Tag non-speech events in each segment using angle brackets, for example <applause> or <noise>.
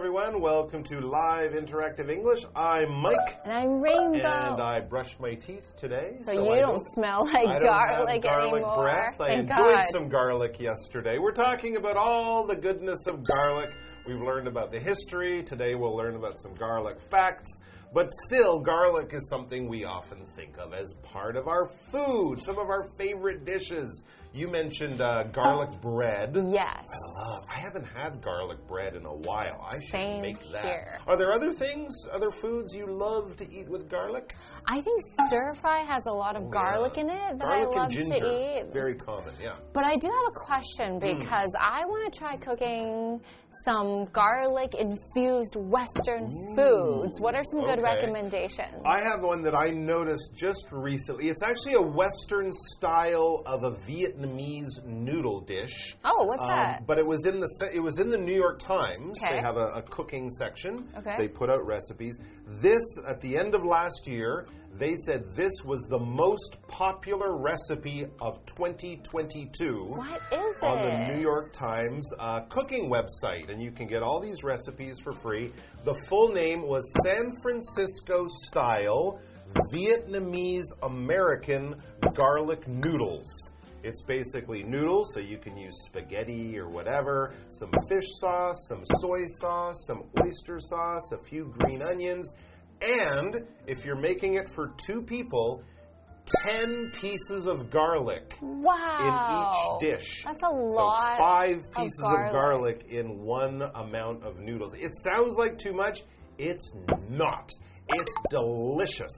everyone. Welcome to Live Interactive English. I'm Mike. And I'm Rainbow. And I brushed my teeth today. So, you I don't, smell like I don't garlic have garlic anymore. breath. I enjoyed God. some garlic yesterday. We're talking about all the goodness of garlic. We've learned about the history. Today we'll learn about some garlic facts. But still, garlic is something we often think of as part of our food, some of our favorite dishes. You mentioned uh, garlic bread. Yes. I love. I haven't had garlic bread in a while. I should Same make that. here. Are there other things, other foods you love to eat with garlic? I think stir fry has a lot of garlic Yeah. in it that garlic I love and ginger, to eat. Very common, yeah. But I do have a question Hmm. because I want to try cooking some garlic infused Western foods. What are some good okay. recommendations? I have one that I noticed just recently. It's actually a Western style of a Vietnamese noodle dish. oh, what's Um, that? But it was in the it was in the New York Times. Okay. They have a, a cooking section. Okay. They put out recipes. This at the end of last year, they said this was the most popular recipe of 2022 What is it? on the New York Times uh, cooking website, and you can get all these recipes for free. The full name was San Francisco style Vietnamese American garlic noodles. It's basically noodles, so you can use spaghetti or whatever, some fish sauce, some soy sauce, some oyster sauce, a few green onions, and if you're making it for two people, 10 pieces of garlic Wow. in each dish. That's a lot. So five pieces of garlic. garlic in one amount of noodles. It sounds like too much. It's not. It's delicious.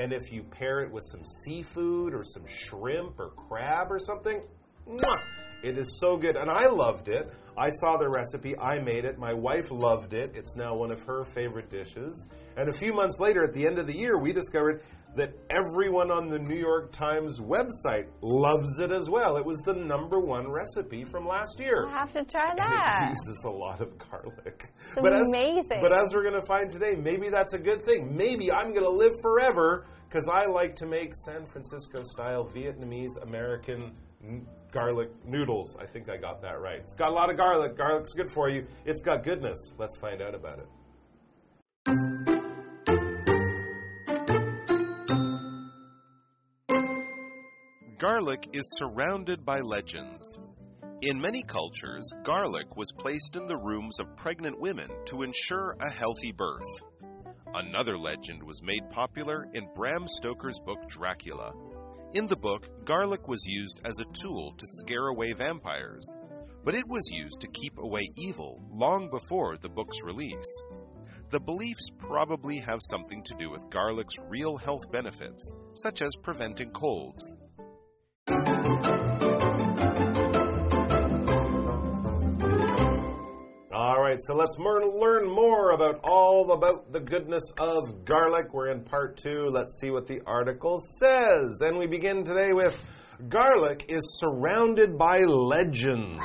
And if you pair it with some seafood or some shrimp or crab or something, mwah, it is so good. And I loved it. I saw the recipe. I made it. My wife loved it. It's now one of her favorite dishes. And a few months later, at the end of the year, we discovered that everyone on the New York Times website loves it as well. It was the number one recipe from last year. I'll have to try And that. it uses a lot of garlic. It's but as, amazing. But as we're going to find today, maybe that's a good thing. Maybe I'm going to live forever because I like to make San Francisco style Vietnamese American garlic noodles. I think I got that right. It's got a lot of garlic. Garlic's good for you. It's got goodness. Let's find out about it. Garlic is surrounded by legends. In many cultures, garlic was placed in the rooms of pregnant women to ensure a healthy birth. Another legend was made popular in Bram Stoker's book Dracula. In the book, garlic was used as a tool to scare away vampires, but it was used to keep away evil long before the book's release. The beliefs probably have something to do with garlic's real health benefits, such as preventing colds. All right, so let's learn more about all about the goodness of garlic. We're in part two. Let's see what the article says. And we begin today with garlic is surrounded by legends.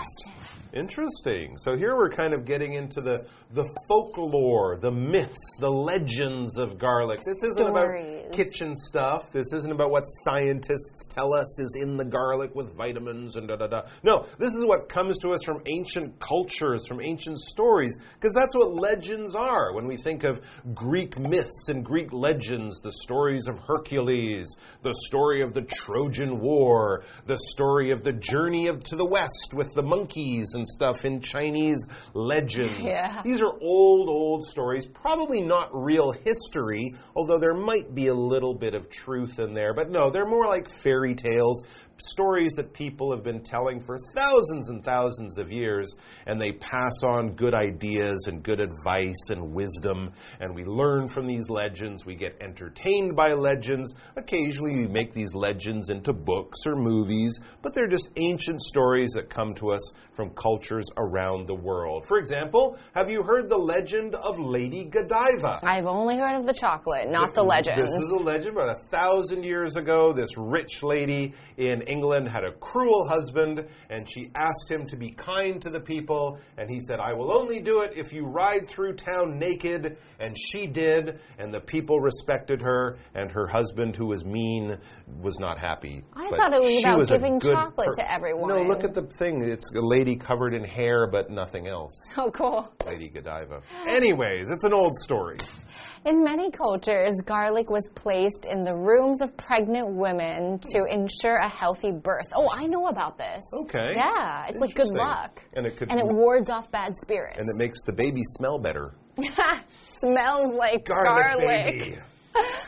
Interesting. So here we're kind of getting into the the folklore, the myths, the legends of garlic. This isn't Stories. about kitchen stuff. This isn't about what scientists tell us is in the garlic with vitamins and da da da. No, this is what comes to us from ancient cultures, from ancient stories, because that's what legends are. When we think of Greek myths and Greek legends, the stories of Hercules, the story of the Trojan War, the story of the journey of to the west with the monkeys and stuff in Chinese legends. <laughs> Yeah. These are old, old stories, probably not real history, although there might be a little bit of truth in there. But no, they're more like fairy tales, stories that people have been telling for thousands and thousands of years, and they pass on good ideas and good advice and wisdom, and we learn from these legends. We get entertained by legends. Occasionally, we make these legends into books or movies, but they're just ancient stories that come to us from cultures around the world. For example, have you heard the legend of Lady Godiva? I've only heard of the chocolate, not the legend. This is a legend, but a thousand years ago, this rich lady in England had a cruel husband, and she asked him to be kind to the people, and he said, I will only do it if you ride through town naked, and she did, and the people respected her, and her husband, who was mean, was not happy. I But thought it was about was giving chocolate to everyone. No, look at the thing. It's a lady covered in hair, but nothing else. <laughs> Oh, cool. Lady Godiva. Anyways, it's an old story. In many cultures, garlic was placed in the rooms of pregnant women to ensure a healthy birth. Oh, I know about this. Okay. Yeah, it's like good luck. And it could and it wards off bad spirits. and it makes the baby smell better. <laughs> Smells like Garlic, baby. <laughs>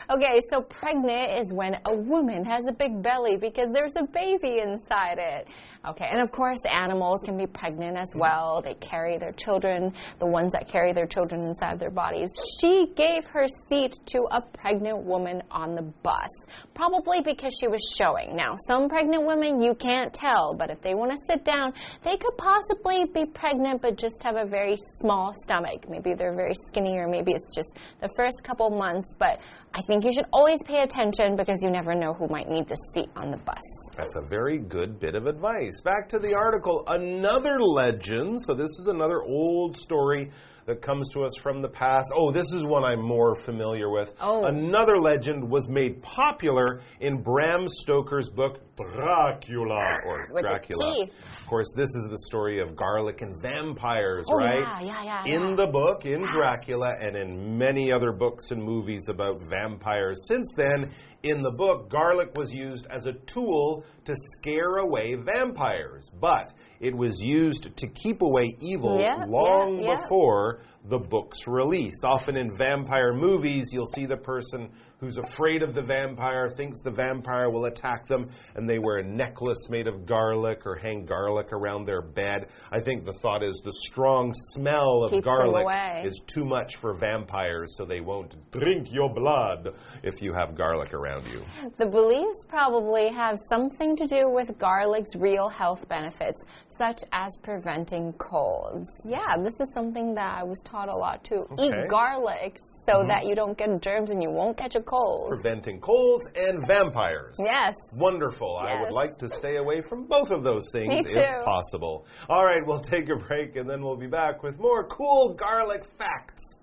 Okay, so pregnant is when a woman has a big belly because there's a baby inside it. Okay, and of course, animals can be pregnant as well. They carry their children, the ones that carry their children inside their bodies. She gave her seat to a pregnant woman on the bus, probably because she was showing. Now, some pregnant women you can't tell, but if they want to sit down, they could possibly be pregnant but just have a very small stomach. Maybe they're very skinny, or maybe it's just the first couple months, but I think you should always pay attention because you never know who might need the seat on the bus. That's a very good bit of advice. Back to the article. Another legend. So, this is another old story that comes to us from the past. Oh, this is one I'm more familiar with. Oh. Another legend was made popular in Bram Stoker's book Dracula or With Dracula. Of course, this is the story of garlic and vampires, Oh, right? yeah, yeah, yeah, In yeah. the book, in Dracula, and in many other books and movies about vampires. Since then, in the book, garlic was used as a tool to scare away vampires, but it was used to keep away evil Yeah, long yeah, yeah. before the book's release. Often in vampire movies, you'll see the person who's afraid of the vampire, thinks the vampire will attack them, and they wear a necklace made of garlic or hang garlic around their bed. I think the thought is the strong smell of Keeps garlic is too much for vampires, so they won't drink your blood if you have garlic around you. The beliefs probably have something to do with garlic's real health benefits, such as preventing colds. Yeah, this is something that I was taught a lot too. Okay. Eat garlic so mm-hmm. that you don't get germs and you won't catch a cold. Preventing colds and vampires. Yes. Wonderful. I would Yes. like to stay away from both of those things Me if too. possible. All right, we'll take a break and then we'll be back with more cool garlic facts.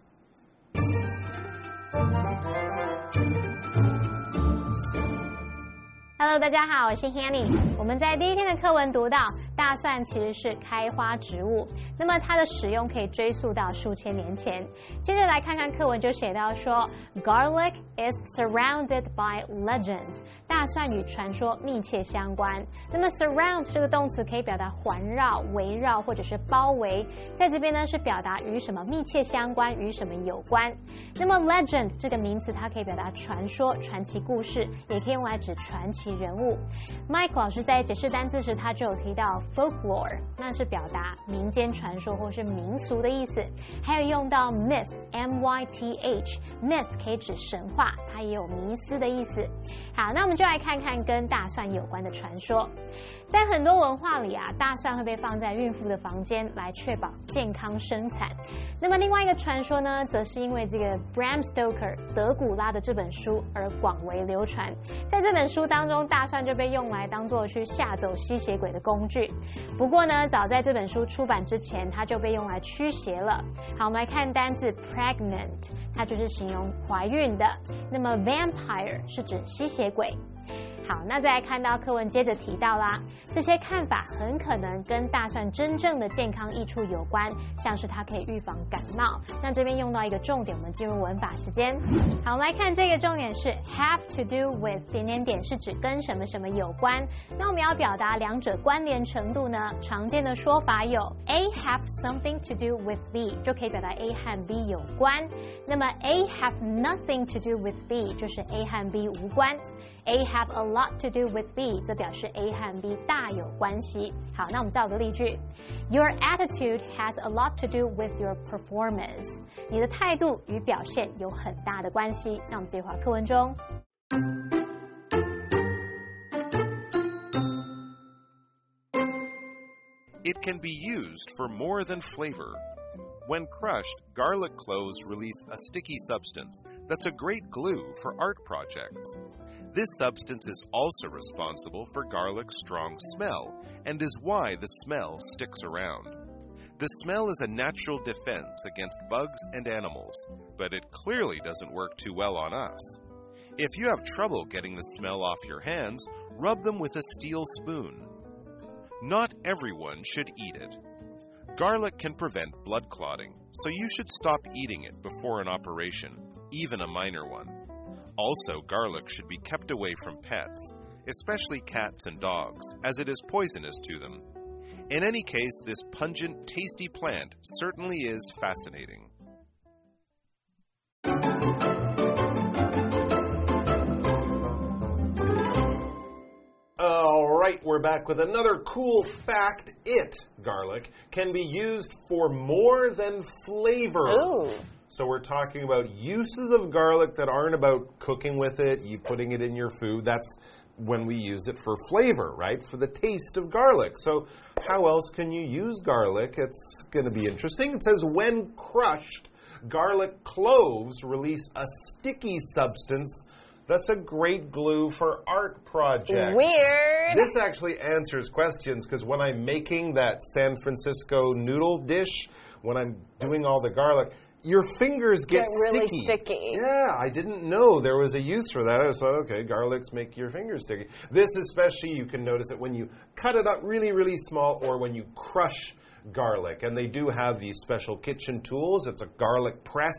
Hello，大家好，我是 Hanny。 我们在第一天的课文读到，大蒜其实是开花植物，那么它的使用可以追溯到数千年前。接着来看看课文就写到说，Garlic is surrounded by legends。大蒜与传说密切相关。那么 surround 这个动词可以表达环绕、围绕或者是包围，在这边呢是表达与什么密切相关，与什么有关。那么 legend 这个名词它可以表达传说、传奇故事，也可以用来指传奇人物。Mike 老师在解释单词时，它就有提到 folklore，那是表达民间传说或是民俗的意思。还有用到 myth，m y t h，myth 可以指神话，它也有迷思的意思。好，那我们就来看看跟大蒜有关的传说。在很多文化里啊，大蒜会被放在孕妇的房间来确保健康生产。那么另外一个传说呢，则是因为这个 Bram Stoker 德古拉的这本书而广为流传。在这本书当中，大蒜就被用来当做去吓走吸血鬼的工具。不过呢，早在这本书出版之前，它就被用来驱邪了。好，我们来看单字 pregnant，它就是形容怀孕的。那么 vampire 是指吸血鬼。好，那再来看到课文接着提到啦，这些看法很可能跟大蒜真正的健康益处有关，像是它可以预防感冒。那这边用到一个重点，我们进入文法时间。好，我们来看这个重点是 have to do with 点点点是指跟什么什么有关。那我们要表达两者关联程度呢？常见的说法有 A have something to do with B 就可以表达 A 和 B 有关。那么 A have nothing to do with B 就是 A 和 B 无关。A have a lot to do with B，则表示 A 和 B 大有关系。好，那我们造个例句：Your attitude has a lot to do with your performance。你的态度与表现有很大的关系。那我们这句话课文中。 It can be used for more than flavor. When crushed, garlic cloves release a sticky substance that's a great glue for art projects. This substance is also responsible for garlic's strong smell and is why the smell sticks around. The smell is a natural defense against bugs and animals, but it clearly doesn't work too well on us. If you have trouble getting the smell off your hands, rub them with a steel spoon. Not everyone should eat it. Garlic can prevent blood clotting, so you should stop eating it before an operation, even a minor one. Also, garlic should be kept away from pets, especially cats and dogs, as it is poisonous to them. In any case, this pungent, tasty plant certainly is fascinating. All right, we're back with another cool fact. It, garlic, can be used for more than flavor. Ooh. So we're talking about uses of garlic that aren't about cooking with it, you putting it in your food. That's when we use it for flavor, right? For the taste of garlic. So how else can you use garlic? It's going to be interesting. It says when crushed, garlic cloves release a sticky substance that's a great glue for art projects. Weird. This actually answers questions because when I'm making that San Francisco noodle dish, when I'm doing all the garlic, your fingers get, Get really sticky. sticky. Yeah, I didn't know there was a use for that. I was like, okay, garlics make your fingers sticky. This, especially, you can notice it when you cut it up really, really small or when you crush garlic. And they do have these special kitchen tools. It's a garlic press.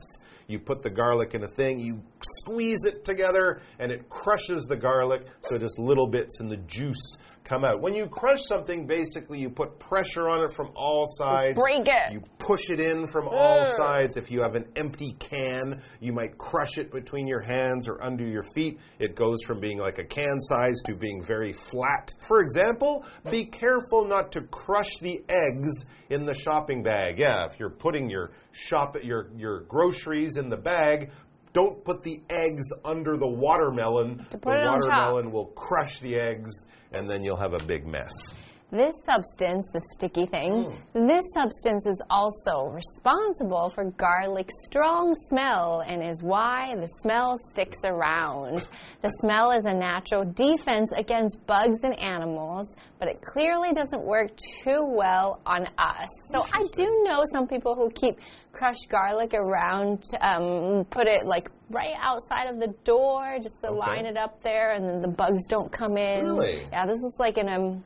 You put the garlic in a thing, you squeeze it together, and it crushes the garlic so just little bits and the juice come out. When you crush something, basically you put pressure on it from all sides. break it. You push it in from all Mm. sides. If you have an empty can, you might crush it between your hands or under your feet. It goes from being like a can size to being very flat. For example, be careful not to crush the eggs in the shopping bag. Yeah, if you're putting your shop your your groceries in the bag, don't put the eggs under the watermelon. The put it on top. watermelon will crush the eggs and then you'll have a big mess. This substance, the sticky thing, this substance is also responsible for garlic's strong smell and is why the smell sticks around. The smell is a natural defense against bugs and animals, but it clearly doesn't work too well on us. So I do know some people who keep crushed garlic around, um, put it like right outside of the door just to Okay. line it up there, and then the bugs don't come in. Really? Yeah, this is like in um,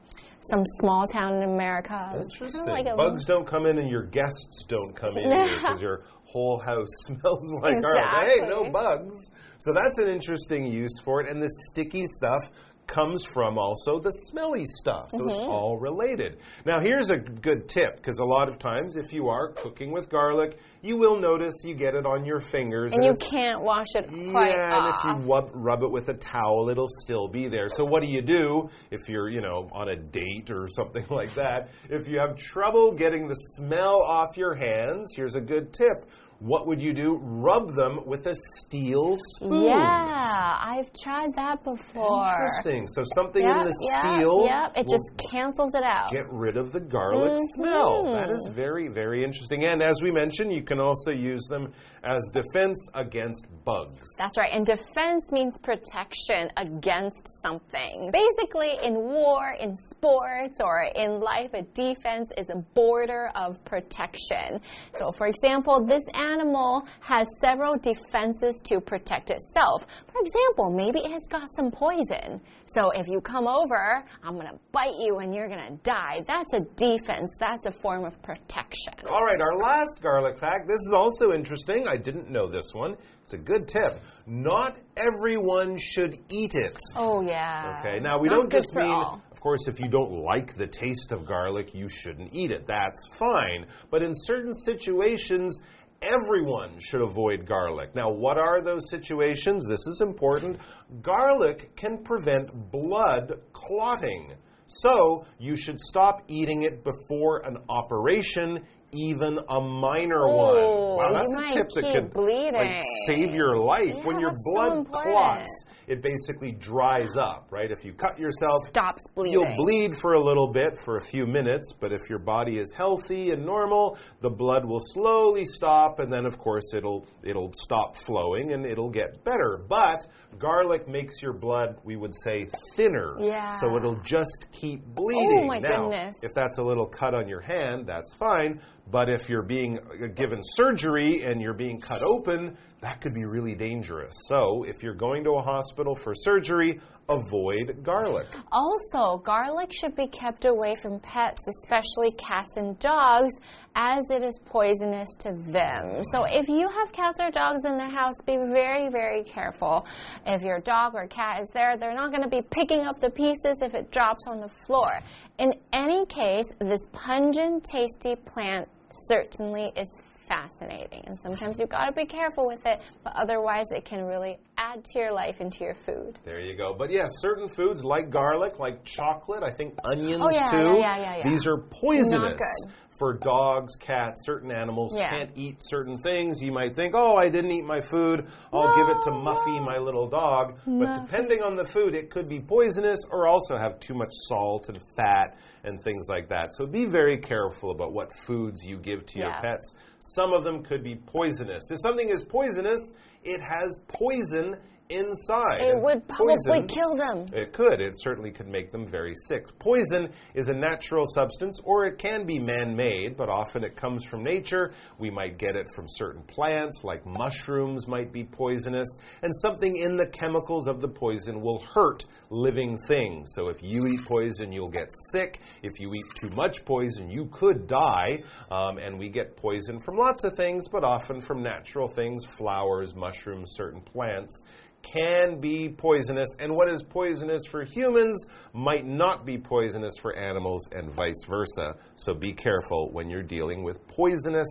some small town in America. It was kinda Interesting. like Bugs don't come in and your guests don't come in because your <laughs> whole house <laughs> smells like garlic. Hey, no bugs. So that's an interesting use for it. And the sticky stuff comes from also the smelly stuff. So Mm-hmm. it's all related. Now, here's a good tip because a lot of times if you are cooking with garlic, you will notice you get it on your fingers. and you can't wash it quite yeah, off. and if you rub, rub it with a towel, it'll still be there. So what do you do if you're, you know, on a date or <laughs> something like that? If you have trouble getting the smell off your hands, here's a good tip. What would you do? Rub them with a steel spoon. yeah, I've tried that before. Interesting. So something Yep, in the yep, steel. Yep, it just cancels it out. get rid of the garlic mm-hmm. smell. That is very, very interesting. And as we mentioned, you can also use them as defense against bugs. That's right. And defense means protection against something. Basically, in war, in sports, or in life, a defense is a border of protection. So, for example, this animal has several defenses to protect itself. For example, maybe it has got some poison. So, if you come over, I'm going to bite you and you're going to die. That's a defense, that's a form of protection. All right, our last garlic fact. This is also interesting. I didn't know this one. It's a good tip. Not everyone should eat it. Oh, yeah. Okay, now we Not don't just mean, all. of course, if you don't like the taste of garlic, you shouldn't eat it. That's fine. But in certain situations, everyone should avoid garlic. Now, what are those situations? This is important. Garlic can prevent blood clotting. So, you should stop eating it before an operation, even a minor one. Oh, Wow, that's a tip that could like, save your life when your that's so blood clots it basically dries up, right? If you cut yourself, Stops bleeding. You'll bleed for a little bit for a few minutes, but if your body is healthy and normal, the blood will slowly stop and then of course it'll it'll stop flowing and it'll get better. But garlic makes your blood, we would say, thinner. Yeah. So it'll just keep bleeding. Oh, my now, goodness. If that's a little cut on your hand, that's fine. But if you're being uh, given surgery and you're being cut open, that could be really dangerous. So if you're going to a hospital for surgery, avoid garlic. Also, garlic should be kept away from pets, especially cats and dogs, as it is poisonous to them. So, if you have cats or dogs in the house, be very, very careful. If your dog or cat is there, they're not going to be picking up the pieces if it drops on the floor. In any case, this pungent, tasty plant certainly is fascinating. And sometimes you've got to be careful with it, but otherwise, it can really add to your life and to your food. There you go. But yes, certain foods like garlic, like chocolate, I think onions Oh, yeah, too. yeah, yeah, yeah, yeah. These are poisonous. good. For dogs, cats, certain animals Yeah. can't eat certain things. You might think, oh, I didn't eat my food. I'll give it to No, Muffy, no. my little dog. But depending on the food, it could be poisonous or also have too much salt and fat and things like that. So be very careful about what foods you give to your pets. Some of them could be poisonous. If something is poisonous, it has poison inside. It would probably poison- kill them. it could. It certainly could make them very sick. Poison is a natural substance, or it can be man made, but often it comes from nature. We might get it from certain plants, like mushrooms might be poisonous, and something in the chemicals of the poison will hurt living things. So if you eat poison, you'll get sick. If you eat too much poison, you could die. Um, and we get poison from lots of things, but often from natural things flowers, mushrooms, certain plants can be poisonous, and what is poisonous for humans might not be poisonous for animals, and vice versa. So be careful when you're dealing with poisonous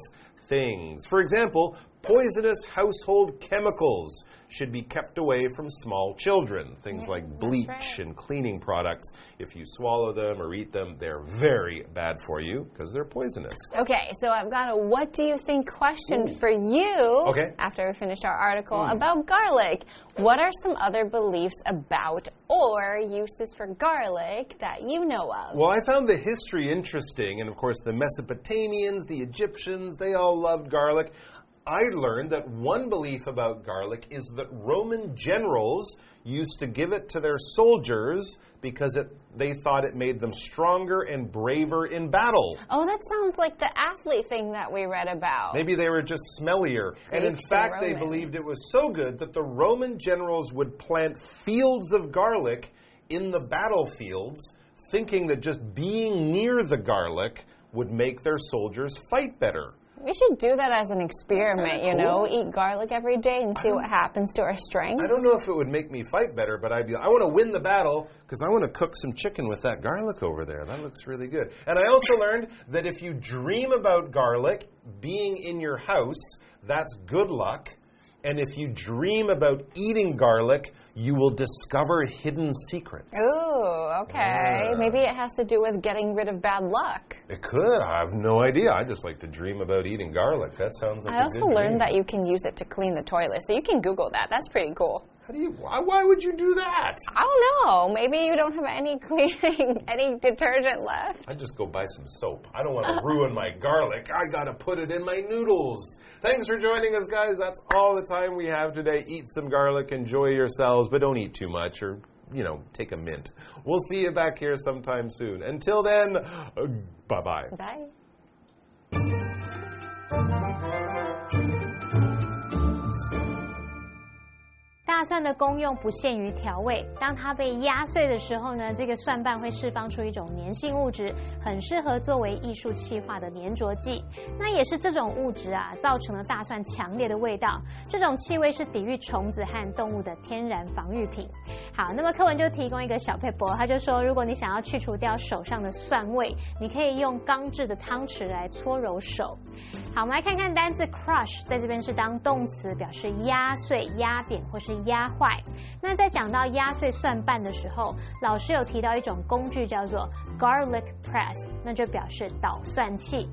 things. For example, poisonous household chemicals should be kept away from small children. Things like bleach right. and cleaning products. If you swallow them or eat them, they're very bad for you because they're poisonous. Okay, so I've got a what do you think question for you Okay. after we finished our article hmm. about garlic. What are some other beliefs about or uses for garlic that you know of? Well, I found the history interesting, and of course, the Mesopotamians, the Egyptians, they all loved garlic. I learned that one belief about garlic is that Roman generals used to give it to their soldiers because it, they thought it made them stronger and braver in battle. Oh, that sounds like the athlete thing that we read about. Maybe they were just smellier. and in fact, they believed it was so good that the Roman generals would plant fields of garlic in the battlefields, thinking that just being near the garlic would make their soldiers fight better. We should do that as an experiment, you know, cool. eat garlic every day and see what happens to our strength. I don't know if it would make me fight better, but I'd be I want to win the battle because I want to cook some chicken with that garlic over there. That looks really good. And I also learned that if you dream about garlic being in your house, that's good luck. And if you dream about eating garlic, you will discover hidden secrets. Ooh, okay. Yeah. Maybe it has to do with getting rid of bad luck. It could. I have no idea. I just like to dream about eating garlic. That sounds like I also learned dream. that you can use it to clean the toilet, so you can Google that. That's pretty cool. How do you? Why, why would you do that? I don't know. Maybe you don't have any <laughs> cleaning, any detergent left. I just go buy some soap. I don't want to ruin my garlic. I gotta put it in my noodles. Thanks for joining us, guys. That's all the time we have today. Eat some garlic, enjoy yourselves, but don't eat too much or, you know, take a mint. We'll see you back here sometime soon. Until then, uh, bye bye. Bye. 大蒜的功用不限于调味，当它被压碎的时候呢，这个蒜瓣会释放出一种粘性物质，很适合作为艺术气化的粘着剂。那也是这种物质啊，造成了大蒜强烈的味道。这种气味是抵御虫子和动物的天然防御品。好，那么课文就提供一个小配博，他就说，如果你想要去除掉手上的蒜味，你可以用钢制的汤匙来搓揉手。好，我们来看看单字 crush，在这边是当动词，表示压碎、压扁或是压坏。那在讲到压碎蒜瓣的时候，老师有提到一种工具叫做 garlic press，那就表示捣蒜器。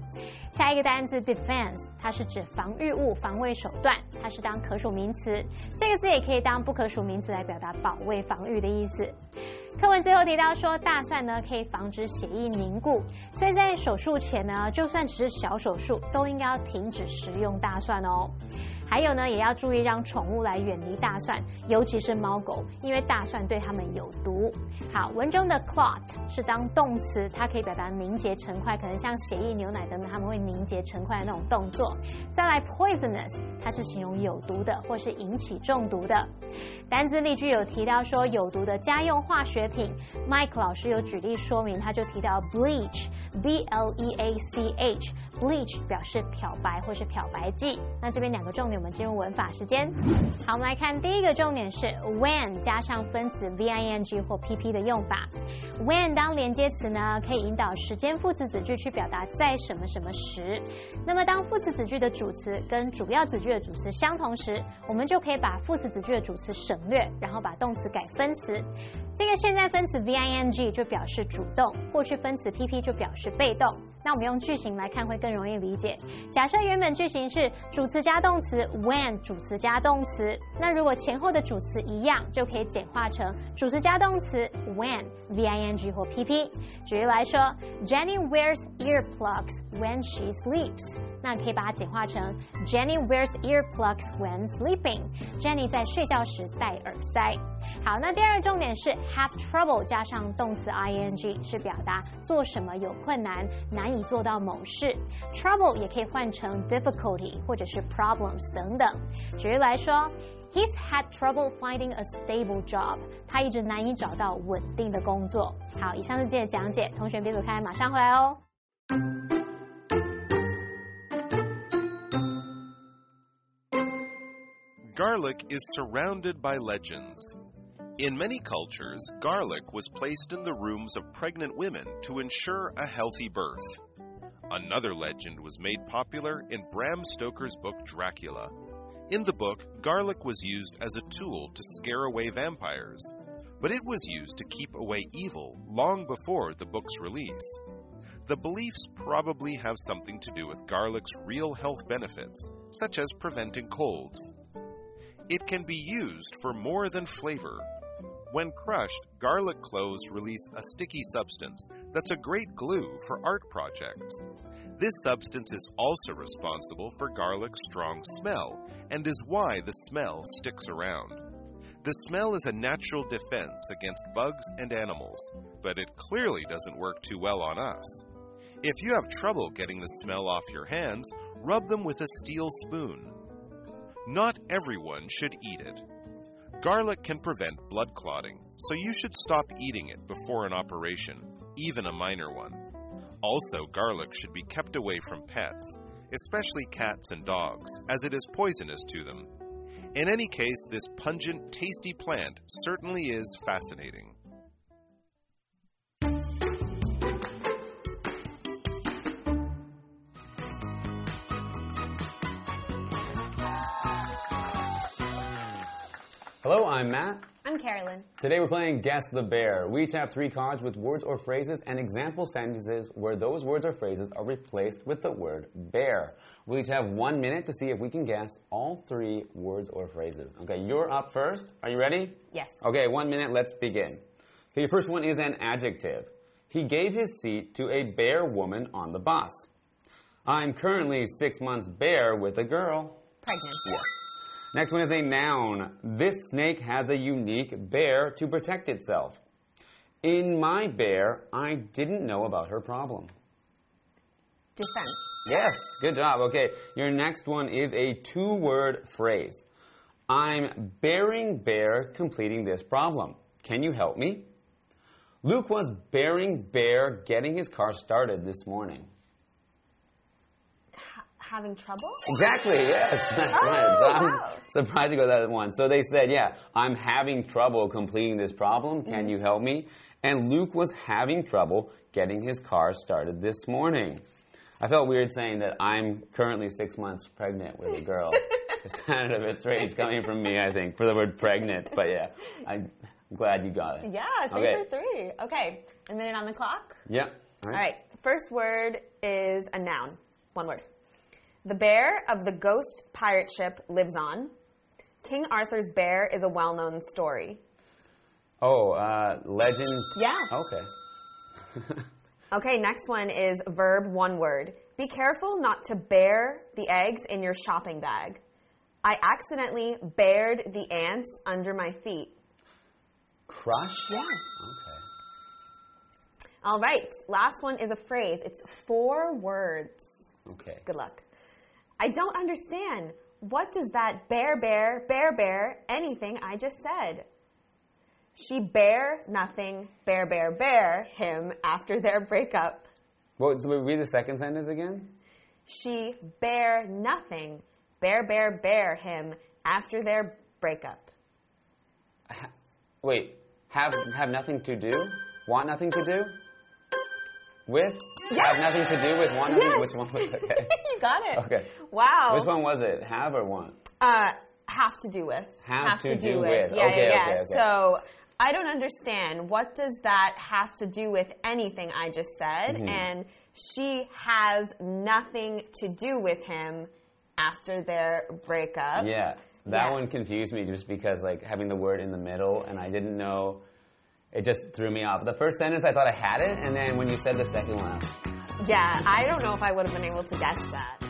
下一个单词 defense，它是指防御物、防卫手段，它是当可数名词。这个字也可以当不可数名词来表达保卫、防御的意思。课文最后提到说，大蒜呢可以防止血液凝固，所以在手术前呢，就算只是小手术，都应该要停止食用大蒜哦。还有呢，也要注意让宠物来远离大蒜，尤其是猫狗，因为大蒜对它们有毒。好，文中的 clot 是当动词，它可以表达凝结成块，可能像血液、牛奶等等，它们会凝结成块的那种动作。再来 poisonous，它是形容有毒的，或是引起中毒的。单字例句有提到说有毒的家用化学品，Mike 老师有举例说明，他就提到 bleach，b l e a c h。Bleach 表示漂白或是漂白剂。那这边两个重点，我们进入文法时间。好，我们来看第一个重点是 when 加上分词 v i n g 或 p p 的用法。when 当连接词呢，可以引导时间副词子句去表达在什么什么时。那么当副词子句的主词跟主要子句的主词相同时，我们就可以把副词子句的主词省略，然后把动词改分词。这个现在分词 v i n g 就表示主动，过去分词 p p 就表示被动。那我们用句型来看会更容易理解。假设原本句型是主词加动词，when 主词加动词，那如果前后的主词一样，就可以简化成主词加动词 when v i n g 或 p p。举例来说，Jenny wears earplugs when she sleeps。那可以把它简化成 Jenny wears earplugs when sleeping。Jenny 在睡觉时戴耳塞。好，那第二个重点是 have trouble 加上动词 i n g 是表达做什么有困难，难以做到某事。trouble 也可以换成 difficulty 或者是 problems 等等。举例来说，He's had trouble finding a stable job。他一直难以找到稳定的工作。好，以上是今天的讲解，同学别走开，马上回来哦。Garlic is surrounded by legends. In many cultures, garlic was placed in the rooms of pregnant women to ensure a healthy birth. Another legend was made popular in Bram Stoker's book Dracula. In the book, garlic was used as a tool to scare away vampires, but it was used to keep away evil long before the book's release. The beliefs probably have something to do with garlic's real health benefits, such as preventing colds. It can be used for more than flavor. When crushed, garlic cloves release a sticky substance that's a great glue for art projects. This substance is also responsible for garlic's strong smell and is why the smell sticks around. The smell is a natural defense against bugs and animals, but it clearly doesn't work too well on us. If you have trouble getting the smell off your hands, rub them with a steel spoon. Not everyone should eat it. Garlic can prevent blood clotting, so you should stop eating it before an operation, even a minor one. Also, garlic should be kept away from pets, especially cats and dogs, as it is poisonous to them. In any case, this pungent, tasty plant certainly is fascinating. Hello, I'm Matt. Carolyn. Today we're playing Guess the Bear. We each have three cards with words or phrases and example sentences where those words or phrases are replaced with the word bear. We each have one minute to see if we can guess all three words or phrases. Okay, you're up first. Are you ready? Yes. Okay, one minute, let's begin. Okay, your first one is an adjective. He gave his seat to a bear woman on the bus. I'm currently six months bear with a girl. Pregnant. Yes. Next one is a noun. This snake has a unique bear to protect itself. In my bear, I didn't know about her problem. Defense. Yes, good job. Okay, your next one is a two word phrase. I'm bearing bear completing this problem. Can you help me? Luke was bearing bear getting his car started this morning. Having trouble? Exactly, yes. <laughs> That's Oh, right. So I'm wow. surprised you got that one. So they said, yeah, I'm having trouble completing this problem. Can Mm-hmm. you help me? And Luke was having trouble getting his car started this morning. I felt weird saying that I'm currently six months pregnant with a girl. <laughs> It sounded a bit strange coming from me, I think, for the word pregnant. But yeah, I'm glad you got it. Yeah, three Okay. for three. Okay, a minute on the clock. Yeah. All right, first word is a noun. One word. The bear of the ghost pirate ship lives on. King Arthur's bear is a well known story. Oh, uh, legend. Yeah. Okay. <laughs> Okay, next one is verb one word. Be careful not to bear the eggs in your shopping bag. I accidentally bared the ants under my feet. Crush. Yes. Okay. All right, last one is a phrase. It's four words. Okay. Good luck. I don't understand. What does that bear, bear, bear, bear, anything I just said? She bear nothing, bear, bear, bear him after their breakup. What, so we read the second sentence again. She bear nothing, bear, bear, bear him after their breakup. Wait, have have nothing to do? Want nothing to do? With? Have nothing to do with one. Yes. Which one was? Okay. <laughs> you got it. Okay. Wow. Which one was it? Have or want? Uh, have to do with. Have to do with. Yeah, Okay, yeah, yeah. okay, okay. So I don't understand. What does that have to do with anything I just said? Mm-hmm. And she has nothing to do with him after their breakup. Yeah. That Yeah. one confused me just because like having the word in the middle and I didn't know it just threw me off. The first sentence I thought I had it and then when you said the second one Yeah, I don't know if I would have been able to guess that.